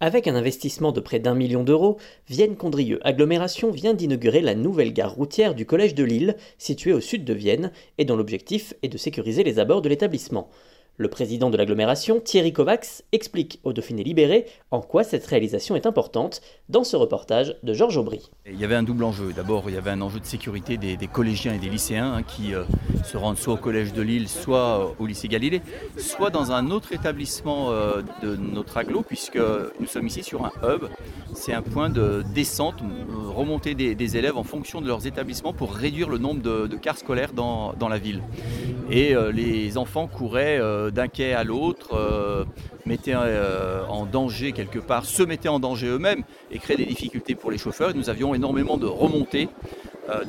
Avec un investissement de près d'un million d'euros, Vienne Condrieu Agglomération vient d'inaugurer la nouvelle gare routière du Collège de Lille, située au sud de Vienne, et dont l'objectif est de sécuriser les abords de l'établissement. Le président de l'agglomération, Thierry Kovacs, explique au Dauphiné Libéré en quoi cette réalisation est importante dans ce reportage de Georges Aubry. Il y avait un double enjeu. D'abord, il y avait un enjeu de sécurité des, collégiens et des lycéens hein, qui euh, se rendent soit au collège de Lille, soit euh, au lycée Galilée, soit dans un autre établissement euh, de notre agglo, puisque nous sommes ici sur un hub. C'est un point de descente, remontée des, élèves en fonction de leurs établissements pour réduire le nombre de, cars scolaires dans la ville. Et les enfants couraient d'un quai à l'autre, euh, mettaient euh, en danger quelque part, se mettaient en danger eux-mêmes et créaient des difficultés pour les chauffeurs. nous avions énormément de remontées, euh,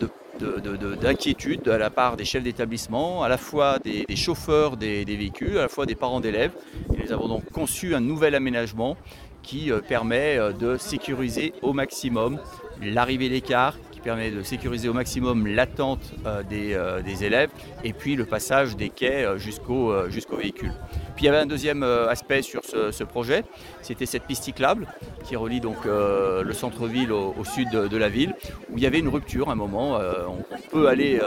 d'inquiétudes de, à la part des chefs d'établissement, à la fois des, chauffeurs des, véhicules, à la fois des parents d'élèves. nous avons donc conçu un nouvel aménagement qui permet de sécuriser au maximum l'arrivée des cars, permet de sécuriser au maximum l'attente euh, euh, des, élèves et puis le passage des quais euh, jusqu'au véhicule. Puis il y avait un deuxième aspect sur ce, projet, c'était cette piste cyclable qui relie donc le centre-ville au, sud de, la ville, où il y avait une rupture à un moment. on, peut aller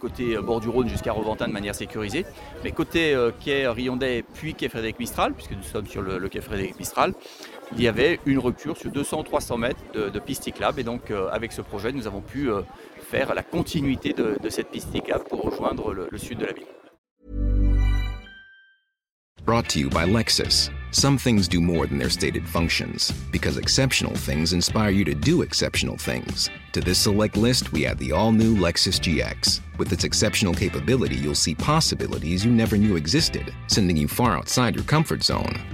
côté bord du Rhône jusqu'à Reventin de manière sécurisée, mais côté quai Riondais puis quai Frédéric Mistral, puisque nous sommes sur le quai Frédéric Mistral, il y avait une rupture sur 200 ou 300 mètres de, de piste cyclable. Et donc, euh, avec ce projet, nous avons pu euh, faire la continuité de, de, cette piste cyclable pour rejoindre le, le sud de la ville. Brought to you by Lexus. Some things do more than their stated functions, because exceptional things inspire you to do exceptional things. To this select list, we add the all new Lexus GX. With its exceptional capability, you'll see possibilities you never knew existed, sending you far outside your comfort zone.